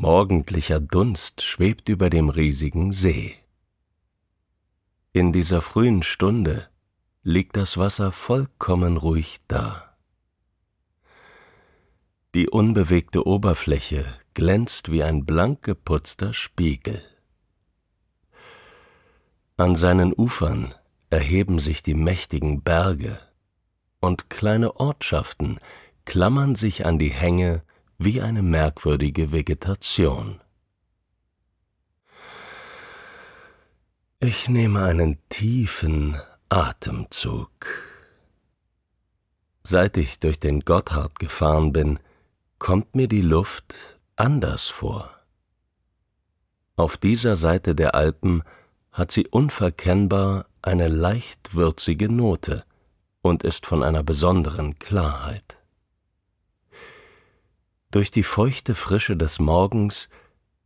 morgendlicher Dunst schwebt über dem riesigen See. In dieser frühen Stunde liegt das Wasser vollkommen ruhig da. Die unbewegte Oberfläche glänzt wie ein blank geputzter Spiegel. An seinen Ufern erheben sich die mächtigen Berge, und kleine Ortschaften klammern sich an die Hänge wie eine merkwürdige Vegetation. Ich nehme einen tiefen Atemzug. Seit ich durch den Gotthard gefahren bin, kommt mir die Luft anders vor. Auf dieser Seite der Alpen hat sie unverkennbar eine leicht würzige Note und ist von einer besonderen Klarheit. Durch die feuchte Frische des Morgens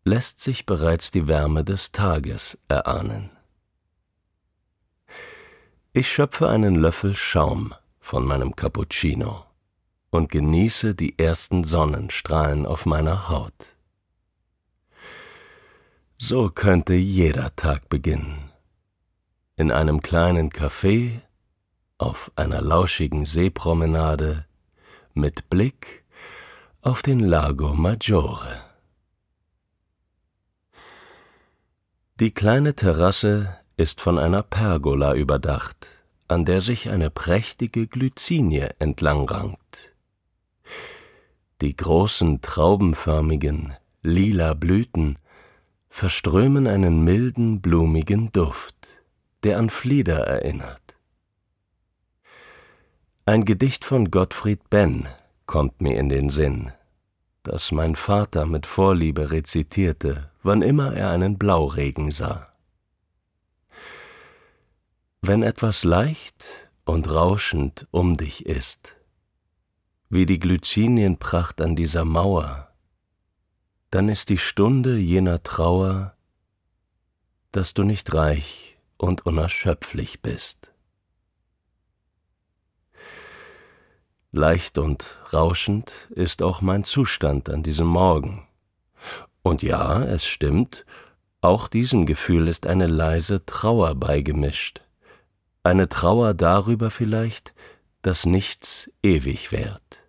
lässt sich bereits die Wärme des Tages erahnen. Ich schöpfe einen Löffel Schaum von meinem Cappuccino und genieße die ersten Sonnenstrahlen auf meiner Haut. So könnte jeder Tag beginnen. In einem kleinen Café, auf einer lauschigen Seepromenade, mit Blick auf den Lago Maggiore. Die kleine Terrasse ist von einer Pergola überdacht, an der sich eine prächtige Glycinie entlangrankt. Die großen traubenförmigen, lila Blüten verströmen einen milden, blumigen Duft, der an Flieder erinnert. Ein Gedicht von Gottfried Benn kommt mir in den Sinn, das mein Vater mit Vorliebe rezitierte, wann immer er einen Blauregen sah. Wenn etwas leicht und rauschend um dich ist, wie die Glycinienpracht an dieser Mauer, dann ist die Stunde jener Trauer, dass du nicht reich und unerschöpflich bist. Leicht und rauschend ist auch mein Zustand an diesem Morgen. Und ja, es stimmt, auch diesem Gefühl ist eine leise Trauer beigemischt, eine Trauer darüber vielleicht, dass nichts ewig währt.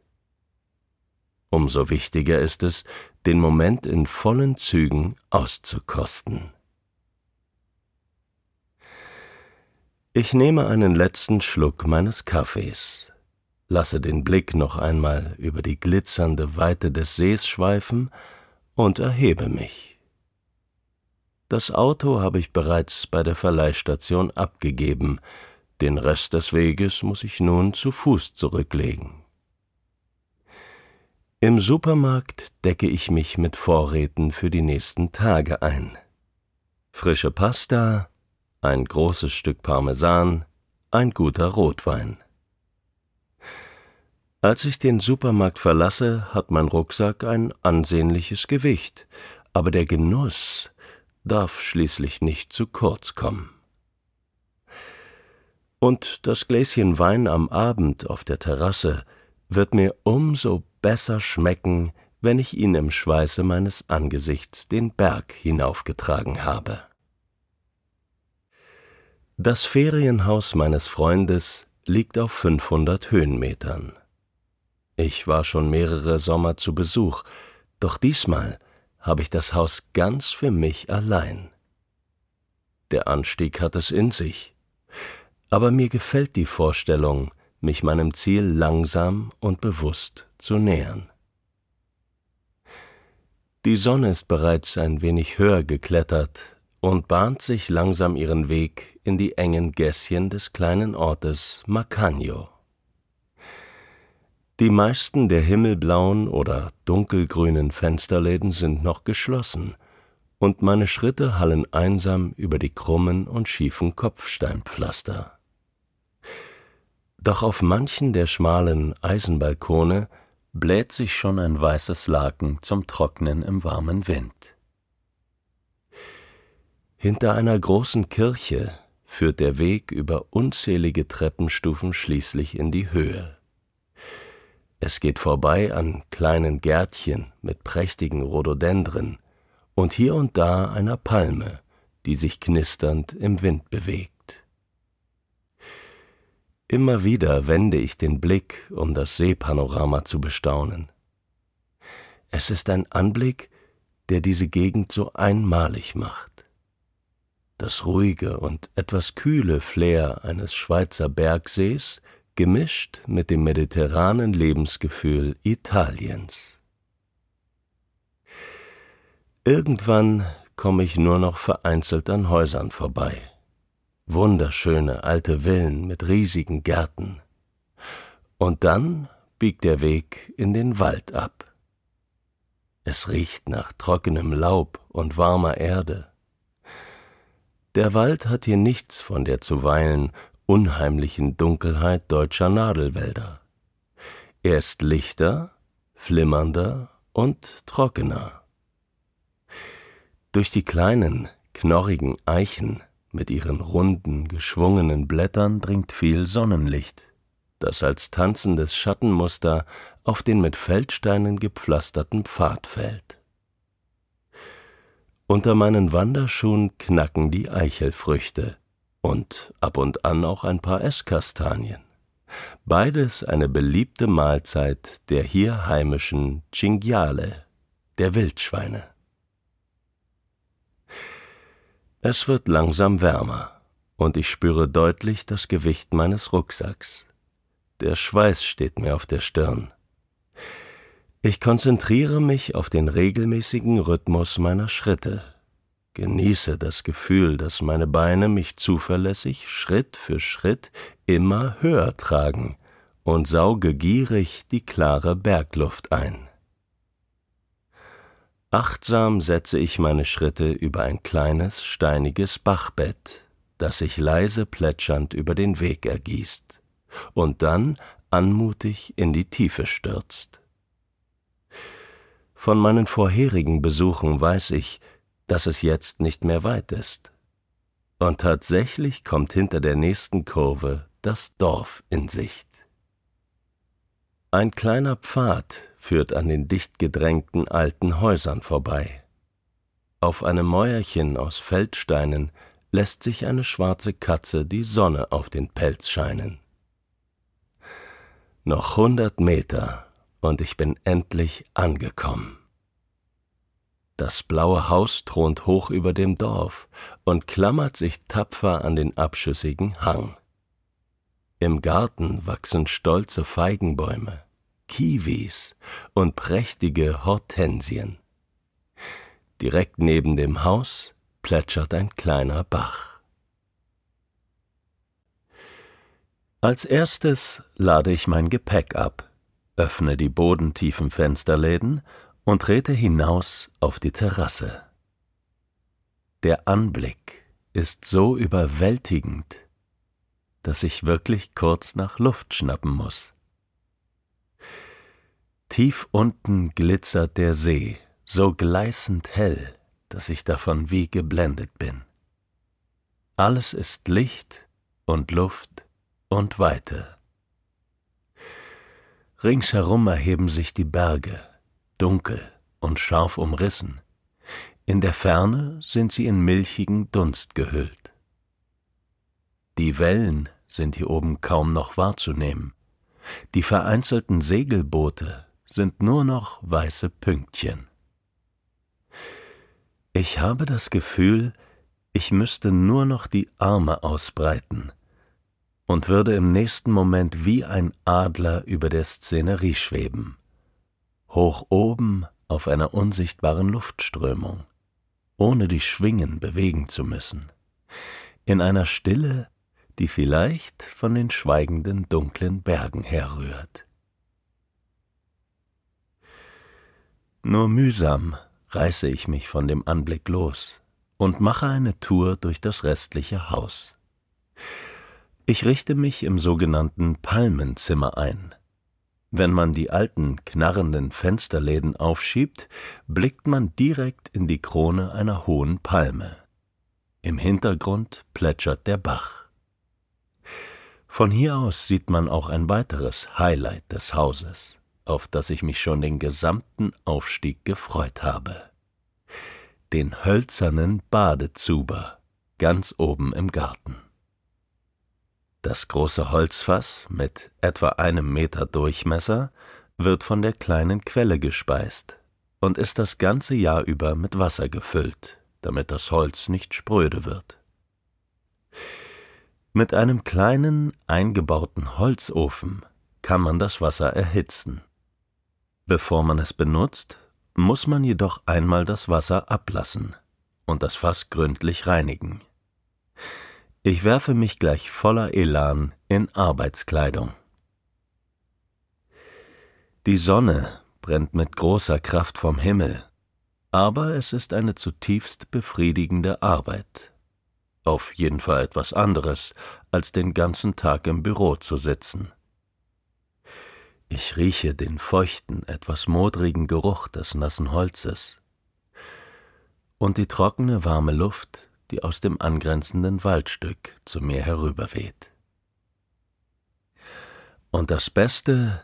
Umso wichtiger ist es, den Moment in vollen Zügen auszukosten. Ich nehme einen letzten Schluck meines Kaffees, lasse den Blick noch einmal über die glitzernde Weite des Sees schweifen und erhebe mich. Das Auto habe ich bereits bei der Verleihstation abgegeben, den Rest des Weges muss ich nun zu Fuß zurücklegen. Im Supermarkt decke ich mich mit Vorräten für die nächsten Tage ein. Frische Pasta, ein großes Stück Parmesan, ein guter Rotwein. Als ich den Supermarkt verlasse, hat mein Rucksack ein ansehnliches Gewicht, aber der Genuss, darf schließlich nicht zu kurz kommen. Und das Gläschen Wein am Abend auf der Terrasse wird mir umso besser schmecken, wenn ich ihn im Schweiße meines Angesichts den Berg hinaufgetragen habe. Das Ferienhaus meines Freundes liegt auf 500 Höhenmetern. Ich war schon mehrere Sommer zu Besuch, doch diesmal habe ich das Haus ganz für mich allein. Der Anstieg hat es in sich, aber mir gefällt die Vorstellung, mich meinem Ziel langsam und bewusst zu nähern. Die Sonne ist bereits ein wenig höher geklettert und bahnt sich langsam ihren Weg in die engen Gässchen des kleinen Ortes Macagno. Die meisten der himmelblauen oder dunkelgrünen Fensterläden sind noch geschlossen, und meine Schritte hallen einsam über die krummen und schiefen Kopfsteinpflaster. Doch auf manchen der schmalen Eisenbalkone bläht sich schon ein weißes Laken zum Trocknen im warmen Wind. Hinter einer großen Kirche führt der Weg über unzählige Treppenstufen schließlich in die Höhe. Es geht vorbei an kleinen Gärtchen mit prächtigen Rhododendren und hier und da einer Palme, die sich knisternd im Wind bewegt. Immer wieder wende ich den Blick, um das Seepanorama zu bestaunen. Es ist ein Anblick, der diese Gegend so einmalig macht. Das ruhige und etwas kühle Flair eines Schweizer Bergsees gemischt mit dem mediterranen Lebensgefühl Italiens. Irgendwann komme ich nur noch vereinzelt an Häusern vorbei wunderschöne alte Villen mit riesigen Gärten. Und dann biegt der Weg in den Wald ab. Es riecht nach trockenem Laub und warmer Erde. Der Wald hat hier nichts von der zuweilen unheimlichen Dunkelheit deutscher Nadelwälder. Er ist lichter, flimmernder und trockener. Durch die kleinen, knorrigen Eichen mit ihren runden, geschwungenen Blättern dringt viel Sonnenlicht, das als tanzendes Schattenmuster auf den mit Feldsteinen gepflasterten Pfad fällt. Unter meinen Wanderschuhen knacken die Eichelfrüchte und ab und an auch ein paar Esskastanien. Beides eine beliebte Mahlzeit der hier heimischen Cinghiale, der Wildschweine. Es wird langsam wärmer, und ich spüre deutlich das Gewicht meines Rucksacks. Der Schweiß steht mir auf der Stirn. Ich konzentriere mich auf den regelmäßigen Rhythmus meiner Schritte, genieße das Gefühl, dass meine Beine mich zuverlässig Schritt für Schritt immer höher tragen und sauge gierig die klare Bergluft ein. Achtsam setze ich meine Schritte über ein kleines, steiniges Bachbett, das sich leise plätschernd über den Weg ergießt und dann anmutig in die Tiefe stürzt. Von meinen vorherigen Besuchen weiß ich, dass es jetzt nicht mehr weit ist. Und tatsächlich kommt hinter der nächsten Kurve das Dorf in Sicht. Ein kleiner Pfad führt an den dicht gedrängten alten Häusern vorbei. Auf einem Mäuerchen aus Feldsteinen lässt sich eine schwarze Katze die Sonne auf den Pelz scheinen. Noch hundert Meter und ich bin endlich angekommen. Das blaue Haus thront hoch über dem Dorf und klammert sich tapfer an den abschüssigen Hang. Im Garten wachsen stolze Feigenbäume. Kiwis und prächtige Hortensien. Direkt neben dem Haus plätschert ein kleiner Bach. Als erstes lade ich mein Gepäck ab, öffne die bodentiefen Fensterläden und trete hinaus auf die Terrasse. Der Anblick ist so überwältigend, dass ich wirklich kurz nach Luft schnappen muss. Tief unten glitzert der See, so gleißend hell, dass ich davon wie geblendet bin. Alles ist Licht und Luft und Weite. Ringsherum erheben sich die Berge, dunkel und scharf umrissen. In der Ferne sind sie in milchigen Dunst gehüllt. Die Wellen sind hier oben kaum noch wahrzunehmen. Die vereinzelten Segelboote sind nur noch weiße Pünktchen. Ich habe das Gefühl, ich müsste nur noch die Arme ausbreiten und würde im nächsten Moment wie ein Adler über der Szenerie schweben, hoch oben auf einer unsichtbaren Luftströmung, ohne die Schwingen bewegen zu müssen, in einer Stille, die vielleicht von den schweigenden dunklen Bergen herrührt. Nur mühsam reiße ich mich von dem Anblick los und mache eine Tour durch das restliche Haus. Ich richte mich im sogenannten Palmenzimmer ein. Wenn man die alten, knarrenden Fensterläden aufschiebt, blickt man direkt in die Krone einer hohen Palme. Im Hintergrund plätschert der Bach. Von hier aus sieht man auch ein weiteres Highlight des Hauses, auf das ich mich schon den gesamten Aufstieg gefreut habe. Den hölzernen Badezuber ganz oben im Garten. Das große Holzfass mit etwa einem Meter Durchmesser wird von der kleinen Quelle gespeist und ist das ganze Jahr über mit Wasser gefüllt, damit das Holz nicht spröde wird. Mit einem kleinen eingebauten Holzofen kann man das Wasser erhitzen. Bevor man es benutzt, muss man jedoch einmal das Wasser ablassen und das Fass gründlich reinigen. Ich werfe mich gleich voller Elan in Arbeitskleidung. Die Sonne brennt mit großer Kraft vom Himmel, aber es ist eine zutiefst befriedigende Arbeit auf jeden Fall etwas anderes, als den ganzen Tag im Büro zu sitzen. Ich rieche den feuchten, etwas modrigen Geruch des nassen Holzes und die trockene, warme Luft, die aus dem angrenzenden Waldstück zu mir herüberweht. Und das Beste,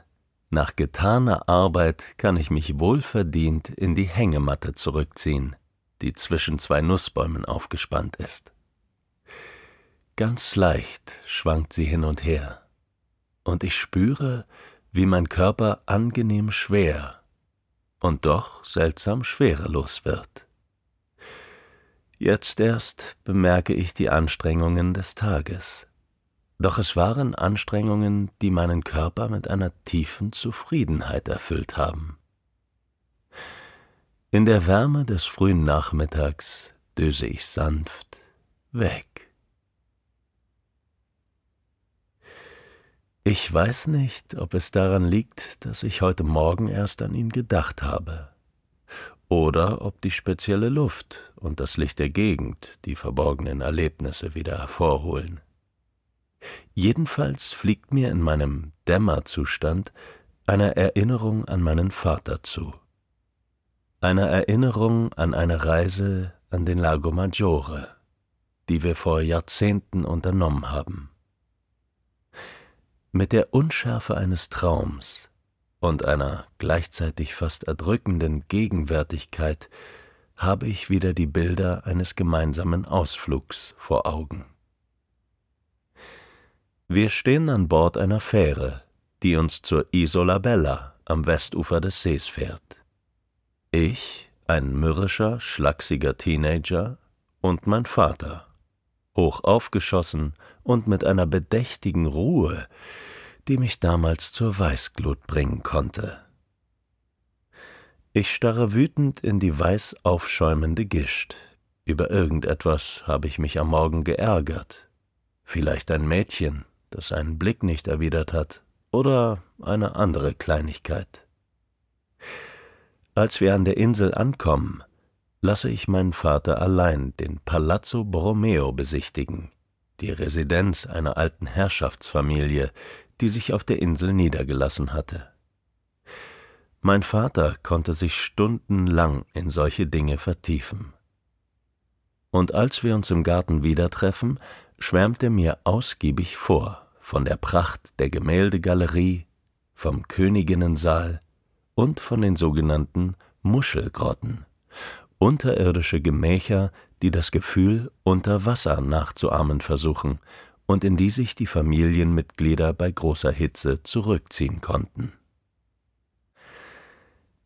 nach getaner Arbeit kann ich mich wohlverdient in die Hängematte zurückziehen, die zwischen zwei Nussbäumen aufgespannt ist. Ganz leicht schwankt sie hin und her, und ich spüre, wie mein Körper angenehm schwer und doch seltsam schwerelos wird. Jetzt erst bemerke ich die Anstrengungen des Tages. Doch es waren Anstrengungen, die meinen Körper mit einer tiefen Zufriedenheit erfüllt haben. In der Wärme des frühen Nachmittags döse ich sanft weg. Ich weiß nicht, ob es daran liegt, dass ich heute Morgen erst an ihn gedacht habe, oder ob die spezielle Luft und das Licht der Gegend die verborgenen Erlebnisse wieder hervorholen. Jedenfalls fliegt mir in meinem Dämmerzustand eine Erinnerung an meinen Vater zu. Eine Erinnerung an eine Reise an den Lago Maggiore, die wir vor Jahrzehnten unternommen haben. Mit der Unschärfe eines Traums und einer gleichzeitig fast erdrückenden Gegenwärtigkeit habe ich wieder die Bilder eines gemeinsamen Ausflugs vor Augen. Wir stehen an Bord einer Fähre, die uns zur Isola Bella am Westufer des Sees fährt. Ich, ein mürrischer, schlachsiger Teenager, und mein Vater, hoch aufgeschossen und mit einer bedächtigen Ruhe, die mich damals zur Weißglut bringen konnte. Ich starre wütend in die weiß aufschäumende Gischt. Über irgendetwas habe ich mich am Morgen geärgert. Vielleicht ein Mädchen, das einen Blick nicht erwidert hat, oder eine andere Kleinigkeit. Als wir an der Insel ankommen, lasse ich meinen Vater allein den Palazzo Borromeo besichtigen, die Residenz einer alten Herrschaftsfamilie, die sich auf der Insel niedergelassen hatte. Mein Vater konnte sich stundenlang in solche Dinge vertiefen, und als wir uns im Garten wieder treffen, schwärmt er mir ausgiebig vor von der Pracht der Gemäldegalerie, vom Königinnensaal und von den sogenannten Muschelgrotten, unterirdische Gemächer, die das Gefühl unter Wasser nachzuahmen versuchen und in die sich die Familienmitglieder bei großer Hitze zurückziehen konnten.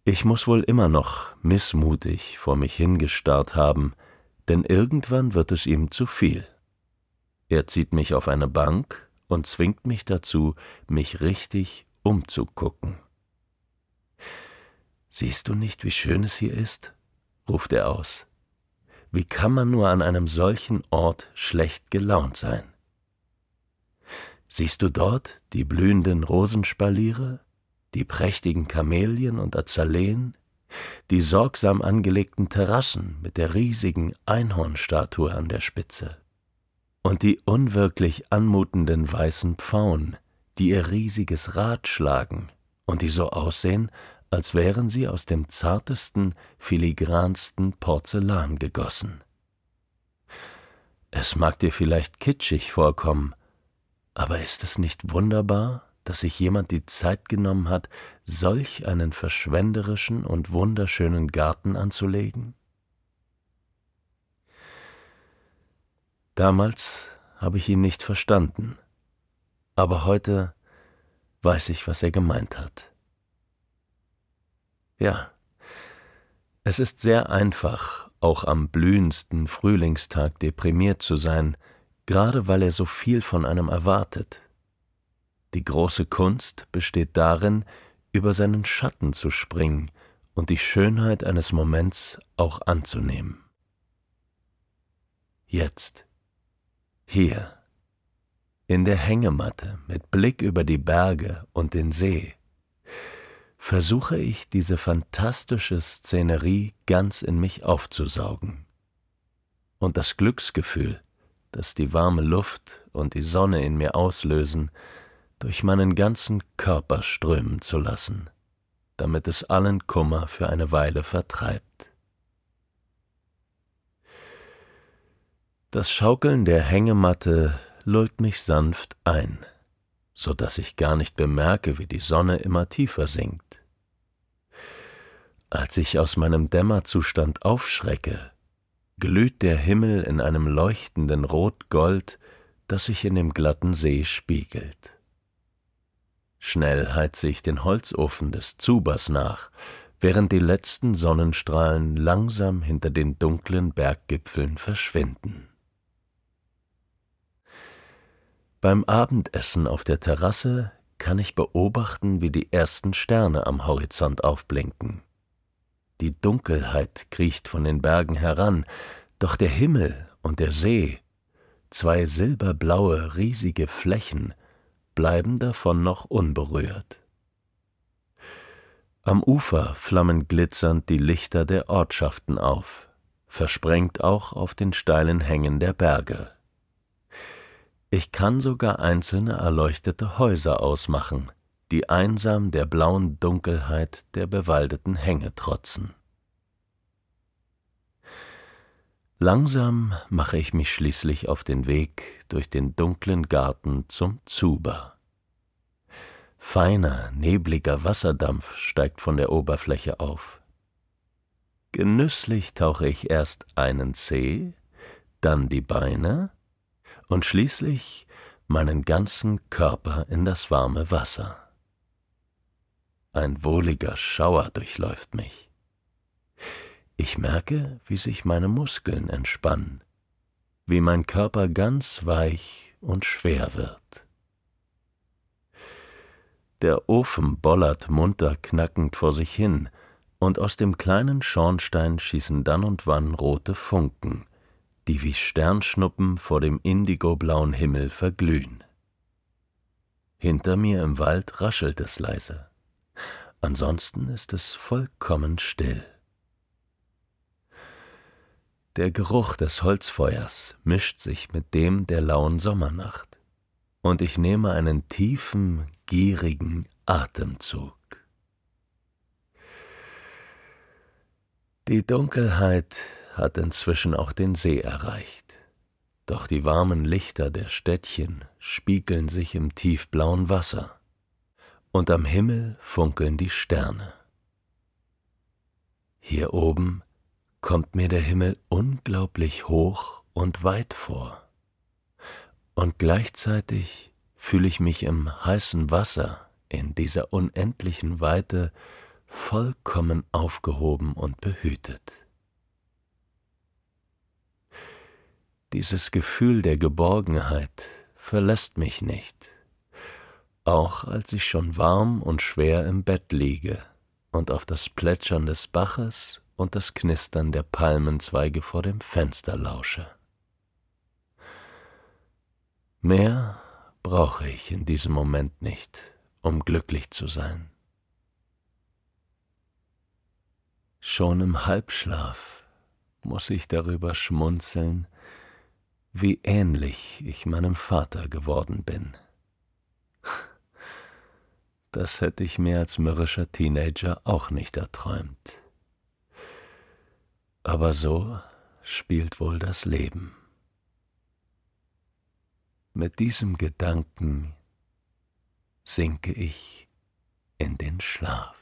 Ich muss wohl immer noch missmutig vor mich hingestarrt haben, denn irgendwann wird es ihm zu viel. Er zieht mich auf eine Bank und zwingt mich dazu, mich richtig umzugucken. Siehst du nicht, wie schön es hier ist? ruft er aus. Wie kann man nur an einem solchen Ort schlecht gelaunt sein? Siehst du dort die blühenden Rosenspaliere, die prächtigen Kamelien und Azaleen, die sorgsam angelegten Terrassen mit der riesigen Einhornstatue an der Spitze und die unwirklich anmutenden weißen Pfauen, die ihr riesiges Rad schlagen und die so aussehen, als wären sie aus dem zartesten, filigransten Porzellan gegossen. Es mag dir vielleicht kitschig vorkommen, aber ist es nicht wunderbar, dass sich jemand die Zeit genommen hat, solch einen verschwenderischen und wunderschönen Garten anzulegen? Damals habe ich ihn nicht verstanden, aber heute weiß ich, was er gemeint hat. Ja, es ist sehr einfach, auch am blühendsten Frühlingstag deprimiert zu sein, gerade weil er so viel von einem erwartet. Die große Kunst besteht darin, über seinen Schatten zu springen und die Schönheit eines Moments auch anzunehmen. Jetzt, hier, in der Hängematte mit Blick über die Berge und den See, versuche ich diese fantastische Szenerie ganz in mich aufzusaugen. Und das Glücksgefühl, das die warme Luft und die Sonne in mir auslösen, durch meinen ganzen Körper strömen zu lassen, damit es allen Kummer für eine Weile vertreibt. Das Schaukeln der Hängematte lullt mich sanft ein, so dass ich gar nicht bemerke, wie die Sonne immer tiefer sinkt. Als ich aus meinem Dämmerzustand aufschrecke, glüht der Himmel in einem leuchtenden Rotgold, das sich in dem glatten See spiegelt. Schnell heize ich den Holzofen des Zubers nach, während die letzten Sonnenstrahlen langsam hinter den dunklen Berggipfeln verschwinden. Beim Abendessen auf der Terrasse kann ich beobachten, wie die ersten Sterne am Horizont aufblinken. Die Dunkelheit kriecht von den Bergen heran, doch der Himmel und der See, zwei silberblaue, riesige Flächen, bleiben davon noch unberührt. Am Ufer flammen glitzernd die Lichter der Ortschaften auf, versprengt auch auf den steilen Hängen der Berge. Ich kann sogar einzelne erleuchtete Häuser ausmachen, die einsam der blauen Dunkelheit der bewaldeten Hänge trotzen. Langsam mache ich mich schließlich auf den Weg durch den dunklen Garten zum Zuber. Feiner, nebliger Wasserdampf steigt von der Oberfläche auf. Genüsslich tauche ich erst einen Zeh, dann die Beine und schließlich meinen ganzen Körper in das warme Wasser. Ein wohliger Schauer durchläuft mich. Ich merke, wie sich meine Muskeln entspannen, wie mein Körper ganz weich und schwer wird. Der Ofen bollert munter knackend vor sich hin, und aus dem kleinen Schornstein schießen dann und wann rote Funken, die wie Sternschnuppen vor dem indigoblauen Himmel verglühen. Hinter mir im Wald raschelt es leise. Ansonsten ist es vollkommen still. Der Geruch des Holzfeuers mischt sich mit dem der lauen Sommernacht, und ich nehme einen tiefen, gierigen Atemzug. Die Dunkelheit hat inzwischen auch den See erreicht. Doch die warmen Lichter der Städtchen spiegeln sich im tiefblauen Wasser, und am Himmel funkeln die Sterne. Hier oben kommt mir der Himmel unglaublich hoch und weit vor, und gleichzeitig fühle ich mich im heißen Wasser in dieser unendlichen Weite vollkommen aufgehoben und behütet. Dieses Gefühl der Geborgenheit verlässt mich nicht, auch als ich schon warm und schwer im Bett liege und auf das Plätschern des Baches und das Knistern der Palmenzweige vor dem Fenster lausche. Mehr brauche ich in diesem Moment nicht, um glücklich zu sein. Schon im Halbschlaf muss ich darüber schmunzeln, wie ähnlich ich meinem Vater geworden bin. Das hätte ich mir als mürrischer Teenager auch nicht erträumt. Aber so spielt wohl das Leben. Mit diesem Gedanken sinke ich in den Schlaf.